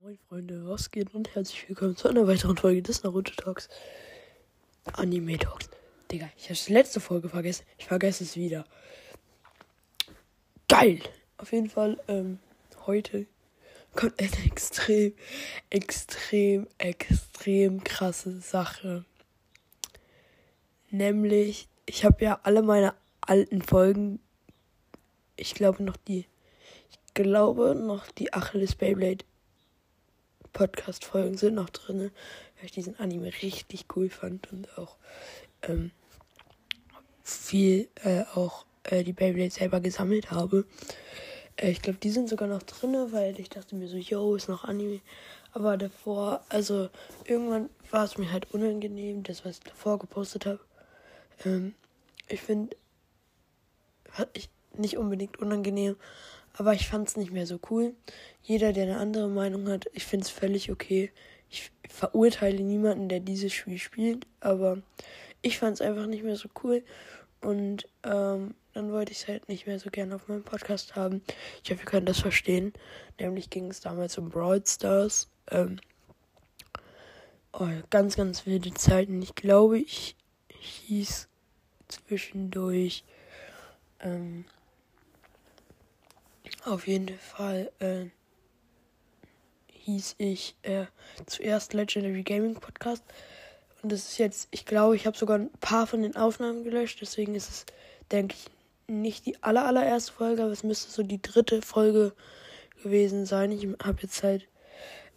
Moin Freunde, was geht und herzlich willkommen zu einer weiteren Folge des Naruto Talks. Anime Talks. Digga, ich habe die letzte Folge vergessen. Ich vergesse es wieder. Geil! Auf jeden Fall, ähm, heute kommt eine extrem, extrem, extrem krasse Sache. Nämlich, ich habe ja alle meine alten Folgen, ich glaube noch die, ich glaube noch die Achilles Beyblade Podcast-Folgen sind noch drin, weil ich diesen Anime richtig cool fand und auch ähm, viel äh, auch äh, die Beyblade selber gesammelt habe. Äh, ich glaube, die sind sogar noch drin, weil ich dachte mir so, yo, ist noch Anime. Aber davor, also irgendwann war es mir halt unangenehm, das, was ich davor gepostet habe. Ähm, ich finde, ich nicht unbedingt unangenehm, aber ich fand es nicht mehr so cool. Jeder, der eine andere Meinung hat, ich finde es völlig okay. Ich verurteile niemanden, der dieses Spiel spielt, aber ich fand es einfach nicht mehr so cool. Und ähm, dann wollte ich es halt nicht mehr so gerne auf meinem Podcast haben. Ich hoffe, ihr könnt das verstehen. Nämlich ging es damals um Brawl Stars. Ähm, oh, ganz, ganz wilde Zeiten. Ich glaube, ich hieß zwischendurch ähm, auf jeden Fall äh, hieß ich äh, zuerst Legendary Gaming Podcast. Und das ist jetzt, ich glaube, ich habe sogar ein paar von den Aufnahmen gelöscht. Deswegen ist es, denke ich, nicht die aller, allererste Folge, aber es müsste so die dritte Folge gewesen sein. Ich habe jetzt halt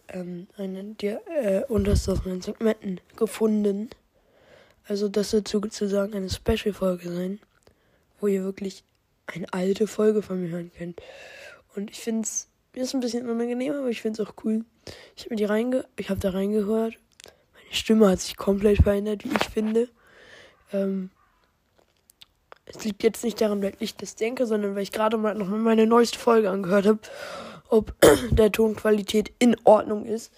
ähm, eine der äh, unterste meinen Segmenten gefunden. Also das wird sozusagen eine Special-Folge sein, wo ihr wirklich eine alte Folge von mir hören könnt. Und ich finde es, mir ist ein bisschen unangenehm, aber ich finde es auch cool. Ich habe reinge ich da reingehört. Meine Stimme hat sich komplett verändert, wie ich finde. Ähm, es liegt jetzt nicht daran, weil ich das denke, sondern weil ich gerade mal noch meine neueste Folge angehört habe, ob der Tonqualität in Ordnung ist.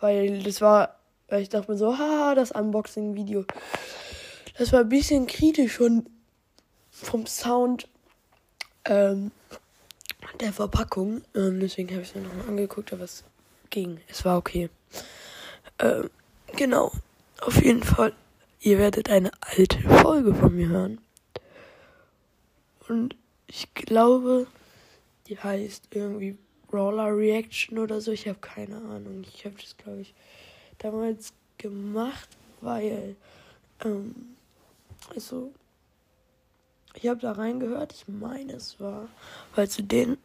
Weil das war, weil ich dachte mir so, haha, das Unboxing-Video. Das war ein bisschen kritisch von, vom Sound ähm, der Verpackung. Ähm, deswegen habe ich es mir nochmal angeguckt, aber es ging. Es war okay. Ähm, genau. Auf jeden Fall. Ihr werdet eine alte Folge von mir hören. Und ich glaube, die heißt irgendwie Brawler Reaction oder so. Ich habe keine Ahnung. Ich habe das, glaube ich, damals gemacht, weil, ähm, also, ich habe da reingehört. Ich meine, es war, weil zu dem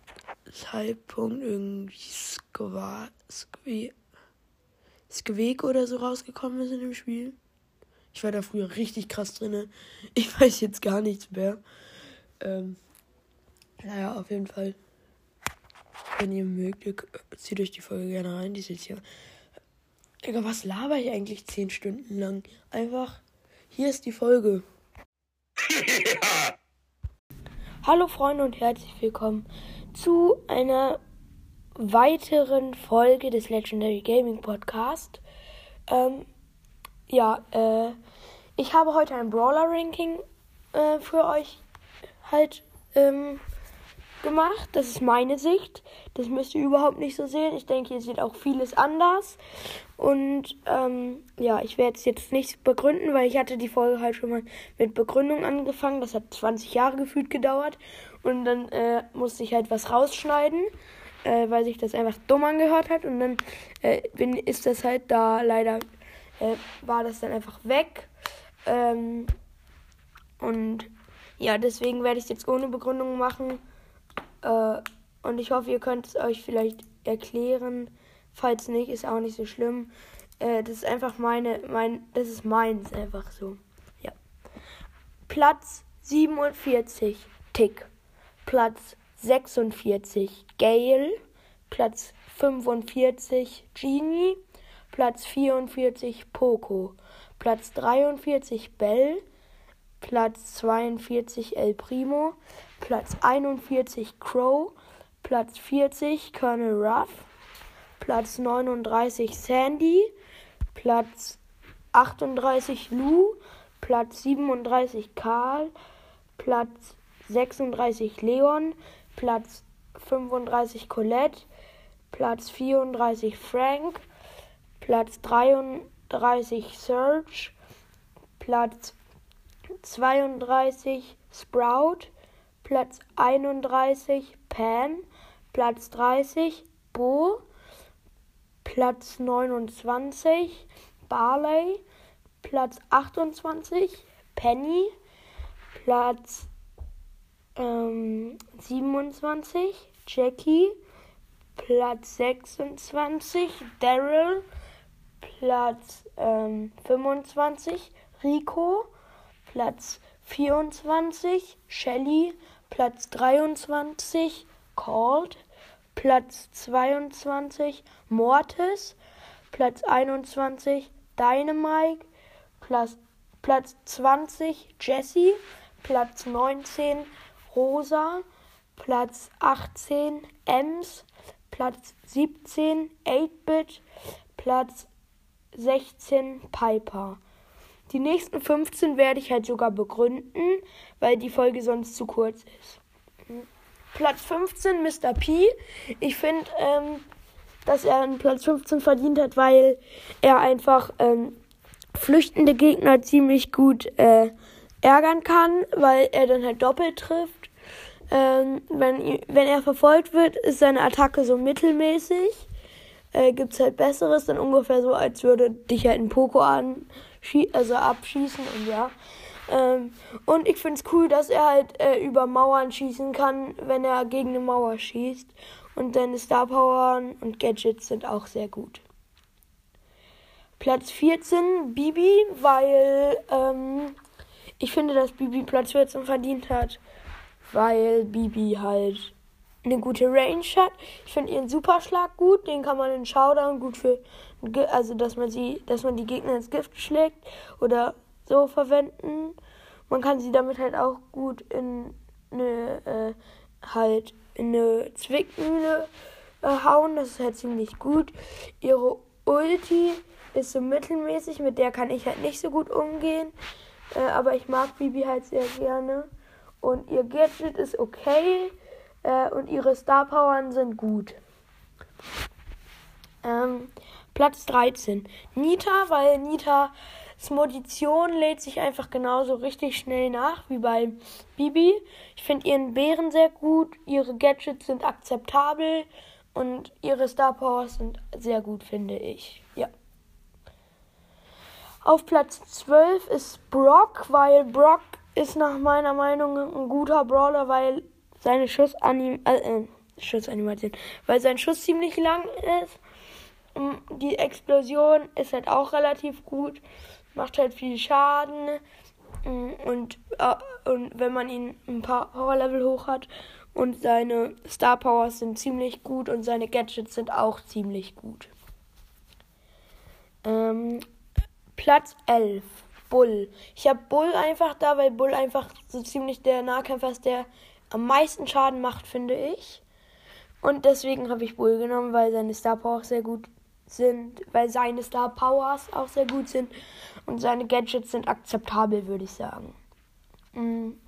Zeitpunkt irgendwie Skwe, Squeak oder so rausgekommen ist in dem Spiel. Ich war da früher richtig krass drin. Ich weiß jetzt gar nichts mehr. Ähm, naja, auf jeden Fall. Wenn ihr mögt, zieht euch die Folge gerne rein. Die ist jetzt hier. Digga, was laber ich eigentlich zehn Stunden lang? Einfach, hier ist die Folge. Hallo Freunde und herzlich willkommen zu einer weiteren Folge des Legendary Gaming Podcast. Ähm, ja, äh, ich habe heute ein Brawler Ranking äh, für euch halt ähm, gemacht. Das ist meine Sicht. Das müsst ihr überhaupt nicht so sehen. Ich denke, ihr seht auch vieles anders. Und ähm, ja, ich werde es jetzt nicht begründen, weil ich hatte die Folge halt schon mal mit Begründung angefangen. Das hat 20 Jahre gefühlt gedauert. Und dann äh, musste ich halt was rausschneiden, äh, weil sich das einfach dumm angehört hat. Und dann äh, bin, ist das halt da leider, äh, war das dann einfach weg. Ähm, und ja, deswegen werde ich es jetzt ohne Begründung machen. Äh, und ich hoffe, ihr könnt es euch vielleicht erklären. Falls nicht, ist auch nicht so schlimm. Äh, das ist einfach meine, mein, das ist meins einfach so. Ja. Platz 47, Tick. Platz 46, Gale. Platz 45, Genie. Platz 44, Poco. Platz 43, Bell. Platz 42 El Primo, Platz 41 Crow, Platz 40 Colonel Ruff, Platz 39 Sandy, Platz 38 Lou, Platz 37 Karl, Platz 36 Leon, Platz 35 Colette, Platz 34 Frank, Platz 33 Serge, Platz 32 Sprout, Platz 31 Pam, Platz 30 Bo, Platz 29 Barley, Platz 28 Penny, Platz ähm, 27 Jackie, Platz 26 Daryl, Platz ähm, 25 Rico, Platz 24 Shelly, Platz 23 Called, Platz 22 Mortis, Platz 21 Dynamite, Platz, Platz 20 Jesse, Platz 19 Rosa, Platz 18 Ems, Platz 17 8-Bit, Platz 16 Piper. Die nächsten 15 werde ich halt sogar begründen, weil die Folge sonst zu kurz ist. Platz 15 Mr. P. Ich finde, ähm, dass er einen Platz 15 verdient hat, weil er einfach ähm, flüchtende Gegner ziemlich gut äh, ärgern kann, weil er dann halt doppelt trifft. Ähm, wenn, wenn er verfolgt wird, ist seine Attacke so mittelmäßig. Äh, Gibt es halt Besseres, dann ungefähr so, als würde dich halt ein Poko an, also abschießen und ja. Ähm, und ich finde es cool, dass er halt äh, über Mauern schießen kann, wenn er gegen eine Mauer schießt. Und seine Star Power und Gadgets sind auch sehr gut. Platz 14 Bibi, weil ähm, ich finde, dass Bibi Platz 14 verdient hat, weil Bibi halt eine gute Range hat. Ich finde ihren Superschlag gut, den kann man in Showdown gut für, also dass man sie, dass man die Gegner ins Gift schlägt oder so verwenden. Man kann sie damit halt auch gut in eine, äh, halt in eine Zwickmühle äh, hauen. Das ist halt ziemlich gut. Ihre Ulti ist so mittelmäßig, mit der kann ich halt nicht so gut umgehen. Äh, aber ich mag Bibi halt sehr gerne. Und ihr Gadget ist okay. Äh, und ihre Star Powern sind gut. Ähm, Platz 13. Nita, weil Nita Munition lädt sich einfach genauso richtig schnell nach wie bei Bibi. Ich finde ihren Bären sehr gut, ihre Gadgets sind akzeptabel und ihre Star Powers sind sehr gut, finde ich. Ja. Auf Platz 12 ist Brock, weil Brock ist nach meiner Meinung ein guter Brawler, weil seine Schussanim äh, äh, Schussanimation, weil sein Schuss ziemlich lang ist. Die Explosion ist halt auch relativ gut macht halt viel Schaden. Mm, und, äh, und wenn man ihn ein paar Power Level hoch hat und seine Star Powers sind ziemlich gut und seine Gadgets sind auch ziemlich gut. Ähm, Platz 11. Bull. Ich habe Bull einfach da, weil Bull einfach so ziemlich der Nahkämpfer ist, der am meisten Schaden macht, finde ich. Und deswegen habe ich Bull genommen, weil seine Star Power sehr gut sind, weil seine Star Powers auch sehr gut sind und seine Gadgets sind akzeptabel, würde ich sagen. Mhm.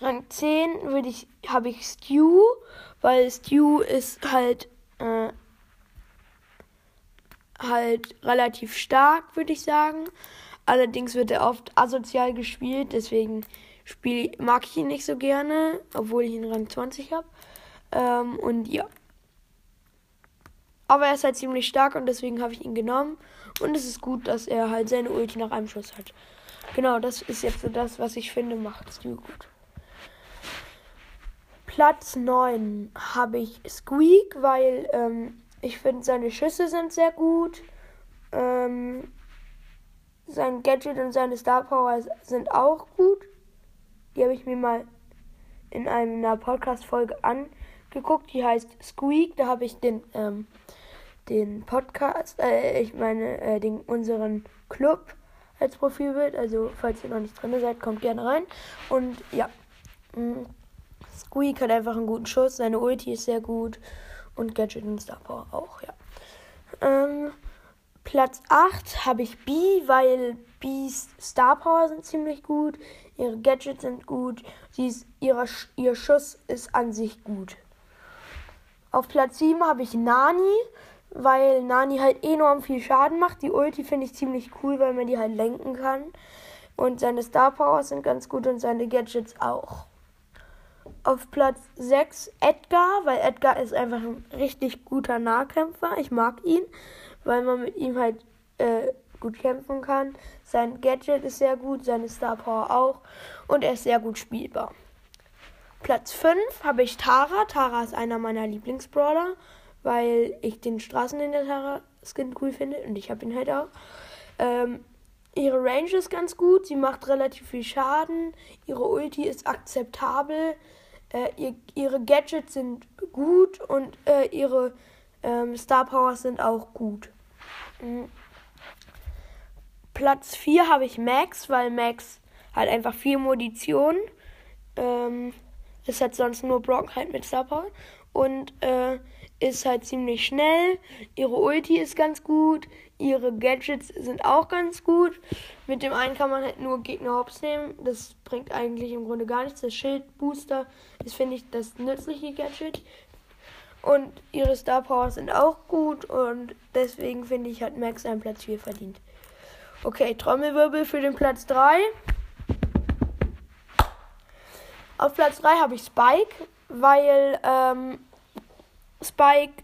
Rang 10 würde ich, habe ich Stew, weil Stew ist halt äh, halt relativ stark, würde ich sagen. Allerdings wird er oft asozial gespielt, deswegen spiel, mag ich ihn nicht so gerne, obwohl ich ihn Rang 20 habe. Ähm, und ja. Aber er ist halt ziemlich stark und deswegen habe ich ihn genommen. Und es ist gut, dass er halt seine Ulti nach einem Schuss hat. Genau, das ist jetzt so das, was ich finde, macht Stu gut. Platz 9 habe ich Squeak, weil ähm, ich finde, seine Schüsse sind sehr gut. Ähm, sein Gadget und seine Star Power sind auch gut. Die habe ich mir mal in einer Podcast-Folge angeguckt. Die heißt Squeak. Da habe ich den ähm, den Podcast, äh, ich meine, äh, den, unseren Club als Profilbild. Also, falls ihr noch nicht drin seid, kommt gerne rein. Und ja, mh, mm, Squeak hat einfach einen guten Schuss, seine Ulti ist sehr gut und Gadget und Star Power auch, ja. Ähm, Platz 8 habe ich B, weil B's Star Power sind ziemlich gut. Ihre Gadgets sind gut, sie ist, ihre, ihr Schuss ist an sich gut. Auf Platz 7 habe ich Nani, weil Nani halt enorm viel Schaden macht. Die Ulti finde ich ziemlich cool, weil man die halt lenken kann. Und seine Star Powers sind ganz gut und seine Gadgets auch. Auf Platz 6 Edgar, weil Edgar ist einfach ein richtig guter Nahkämpfer. Ich mag ihn, weil man mit ihm halt äh, gut kämpfen kann. Sein Gadget ist sehr gut, seine Star Power auch und er ist sehr gut spielbar. Platz 5 habe ich Tara. Tara ist einer meiner Lieblingsbrawler, weil ich den Straßen in der Tara Skin cool finde und ich habe ihn halt auch. Ähm, ihre Range ist ganz gut, sie macht relativ viel Schaden, ihre Ulti ist akzeptabel, äh, ihr, ihre Gadgets sind gut und äh, ihre ähm, Star Powers sind auch gut. Mhm. Platz 4 habe ich Max, weil Max hat einfach viel Munition. Ähm, ist halt sonst nur Brock halt mit Star Power. Und äh, ist halt ziemlich schnell. Ihre Ulti ist ganz gut. Ihre Gadgets sind auch ganz gut. Mit dem einen kann man halt nur Gegner hops nehmen. Das bringt eigentlich im Grunde gar nichts. Das Schildbooster ist, finde ich, das nützliche Gadget. Und ihre Star Powers sind auch gut. Und deswegen finde ich, hat Max einen Platz 4 verdient. Okay, Trommelwirbel für den Platz 3. Auf Platz 3 habe ich Spike, weil ähm, Spike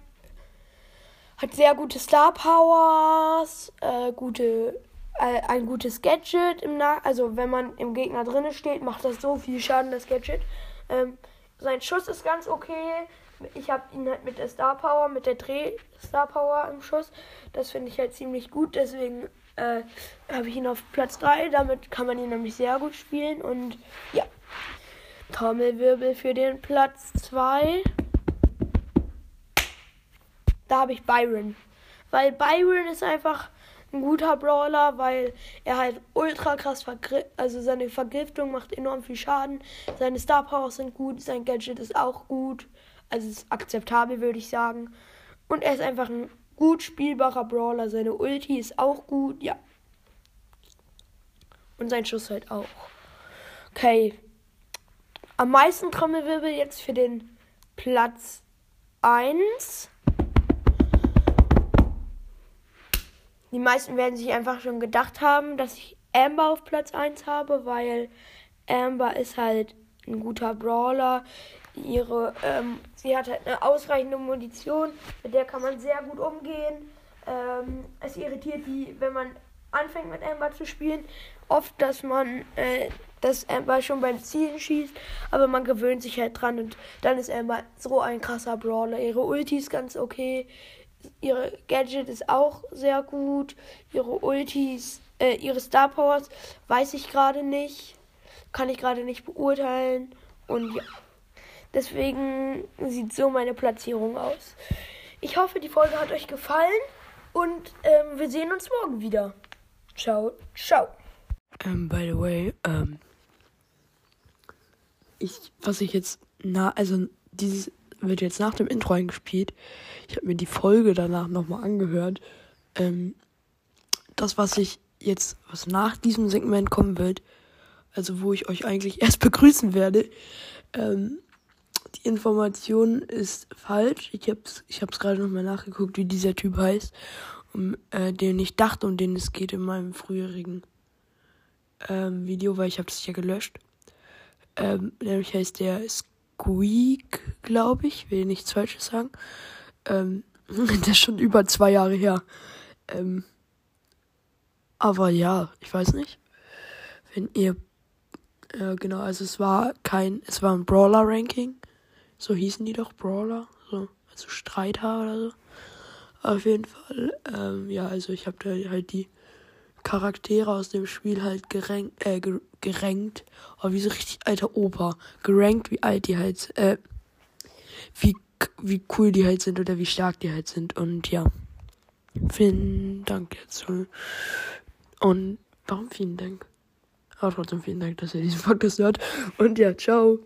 hat sehr gute Star Powers, äh, gute, äh, ein gutes Gadget im also wenn man im Gegner drinne steht, macht das so viel Schaden das Gadget. Ähm, sein Schuss ist ganz okay. Ich habe ihn halt mit der Star Power, mit der Dreh Star Power im Schuss. Das finde ich halt ziemlich gut, deswegen äh, habe ich ihn auf Platz 3. Damit kann man ihn nämlich sehr gut spielen und ja. Trommelwirbel für den Platz 2. Da habe ich Byron. Weil Byron ist einfach ein guter Brawler, weil er halt ultra krass vergiftet, also seine Vergiftung macht enorm viel Schaden. Seine Star Powers sind gut, sein Gadget ist auch gut. Also ist akzeptabel, würde ich sagen. Und er ist einfach ein gut spielbarer Brawler. Seine Ulti ist auch gut, ja. Und sein Schuss halt auch. Okay, am meisten Trommelwirbel jetzt für den Platz 1. Die meisten werden sich einfach schon gedacht haben, dass ich Amber auf Platz 1 habe, weil Amber ist halt ein guter Brawler. Ihre, ähm, sie hat halt eine ausreichende Munition, mit der kann man sehr gut umgehen. Ähm, es irritiert die, wenn man anfängt mit Amber zu spielen, oft, dass man äh, dass Amber schon beim Zielen schießt, aber man gewöhnt sich halt dran und dann ist Amber so ein krasser Brawler. Ihre Ulti ist ganz okay, ihre Gadget ist auch sehr gut, ihre Ultis, äh, ihre Star Powers weiß ich gerade nicht, kann ich gerade nicht beurteilen und ja. Deswegen sieht so meine Platzierung aus. Ich hoffe, die Folge hat euch gefallen und ähm, wir sehen uns morgen wieder. Ciao, ciao. Um, ähm, by the way, ähm, ich, was ich jetzt, na, also dieses wird jetzt nach dem Intro eingespielt. Ich habe mir die Folge danach nochmal angehört. Ähm, das, was ich jetzt, was nach diesem Segment kommen wird, also wo ich euch eigentlich erst begrüßen werde, ähm, Information ist falsch. Ich hab's, ich gerade nochmal nachgeguckt, wie dieser Typ heißt, um äh, den ich dachte, um den es geht in meinem früherigen ähm, Video, weil ich habe das ja gelöscht. Ähm, nämlich heißt der Squeak, glaube ich. Will nichts Falsches sagen. Ähm, der ist schon über zwei Jahre her. Ähm, aber ja, ich weiß nicht. Wenn ihr. Äh, genau, also es war kein. Es war ein Brawler-Ranking. So hießen die doch Brawler. So, also Streiter oder so. Auf jeden Fall. Ähm, ja, also ich habe da halt die Charaktere aus dem Spiel halt gerankt, äh, gerankt. Oh, wie so richtig alter Opa. Gerankt, wie alt die halt, äh, wie, wie cool die halt sind oder wie stark die halt sind. Und ja. Vielen Dank jetzt. Und warum vielen Dank? Aber trotzdem vielen Dank, dass ihr diesen Podcast hört. Und ja, ciao.